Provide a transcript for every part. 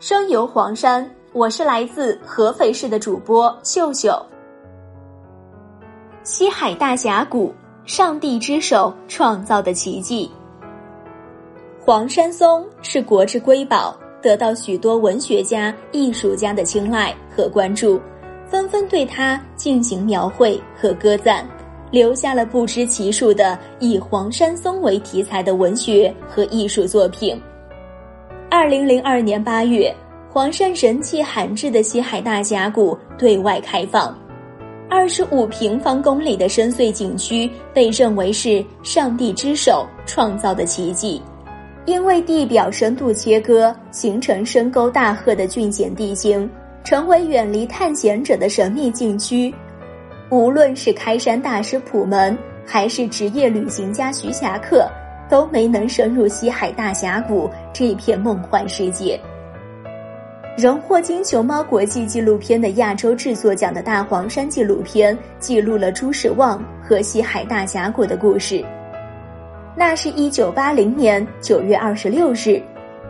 声游黄山，我是来自合肥市的主播秀秀。西海大峡谷，上帝之手创造的奇迹。黄山松是国之瑰宝，得到许多文学家、艺术家的青睐和关注，纷纷对它进行描绘和歌赞。留下了不知其数的以黄山松为题材的文学和艺术作品。二零零二年八月，黄山人迹罕至的西海大峡谷对外开放，二十五平方公里的深邃景区被认为是上帝之手创造的奇迹，因为地表深度切割形成深沟大壑的峻险地形，成为远离探险者的神秘禁区。无论是开山大师普门，还是职业旅行家徐霞客，都没能深入西海大峡谷这片梦幻世界。荣获金熊猫国际纪录片的亚洲制作奖的大黄山纪录片，记录了朱时旺和西海大峡谷的故事。那是一九八零年九月二十六日，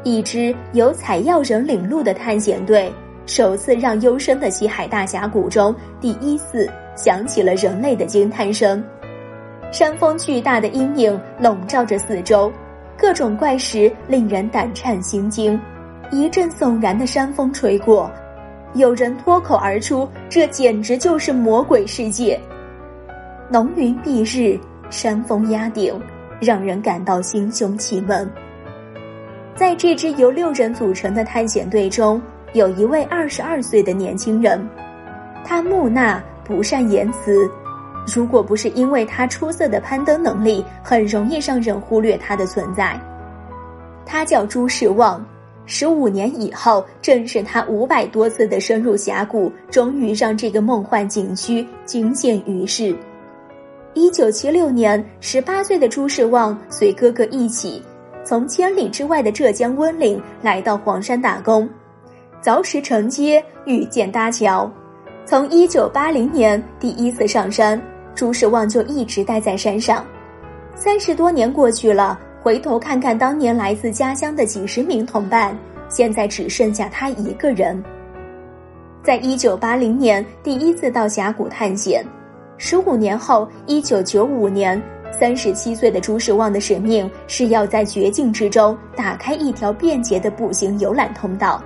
一支由采药人领路的探险队，首次让幽深的西海大峡谷中第一次。响起了人类的惊叹声，山峰巨大的阴影笼罩着四周，各种怪石令人胆颤心惊。一阵悚然的山风吹过，有人脱口而出：“这简直就是魔鬼世界！”浓云蔽日，山峰压顶，让人感到心胸气闷。在这支由六人组成的探险队中，有一位二十二岁的年轻人，他木讷。不善言辞，如果不是因为他出色的攀登能力，很容易让人忽略他的存在。他叫朱世旺，十五年以后，正是他五百多次的深入峡谷，终于让这个梦幻景区惊现于世。一九七六年，十八岁的朱世旺随哥哥一起，从千里之外的浙江温岭来到黄山打工，凿石成街，遇见搭桥。从一九八零年第一次上山，朱时旺就一直待在山上。三十多年过去了，回头看看当年来自家乡的几十名同伴，现在只剩下他一个人。在一九八零年第一次到峡谷探险，十五年后，一九九五年，三十七岁的朱时旺的使命是要在绝境之中打开一条便捷的步行游览通道。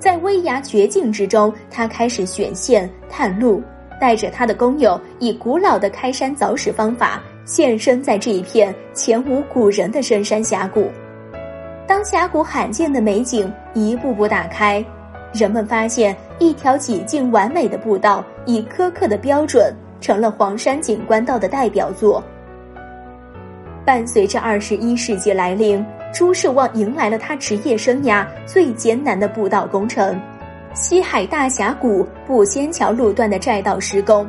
在危崖绝境之中，他开始选线探路，带着他的工友，以古老的开山凿石方法现身在这一片前无古人的深山峡谷。当峡谷罕见的美景一步步打开，人们发现一条几近完美的步道，以苛刻的标准成了黄山景观道的代表作。伴随着二十一世纪来临。朱世旺迎来了他职业生涯最艰难的步道工程——西海大峡谷步仙桥路段的栈道施工。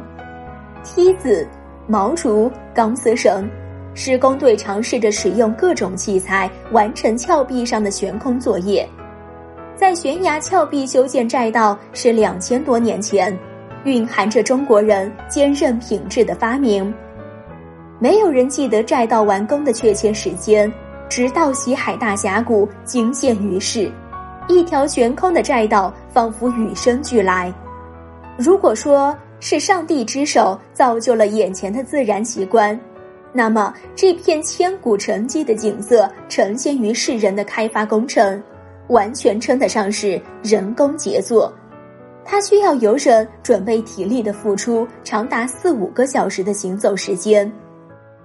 梯子、毛竹、钢丝绳，施工队尝试着使用各种器材完成峭壁上的悬空作业。在悬崖峭壁修建栈道是两千多年前，蕴含着中国人坚韧品质的发明。没有人记得栈道完工的确切时间。直到西海大峡谷惊现于世，一条悬空的栈道仿佛与生俱来。如果说是上帝之手造就了眼前的自然奇观，那么这片千古沉积的景色呈现于世人的开发工程，完全称得上是人工杰作。它需要游人准备体力的付出长达四五个小时的行走时间。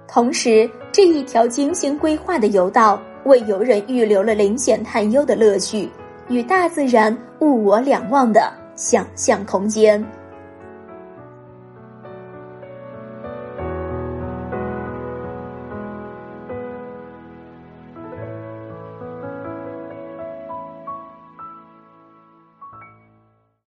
同时，这一条精心规划的游道为游人预留了临险探幽的乐趣，与大自然物我两忘的想象空间。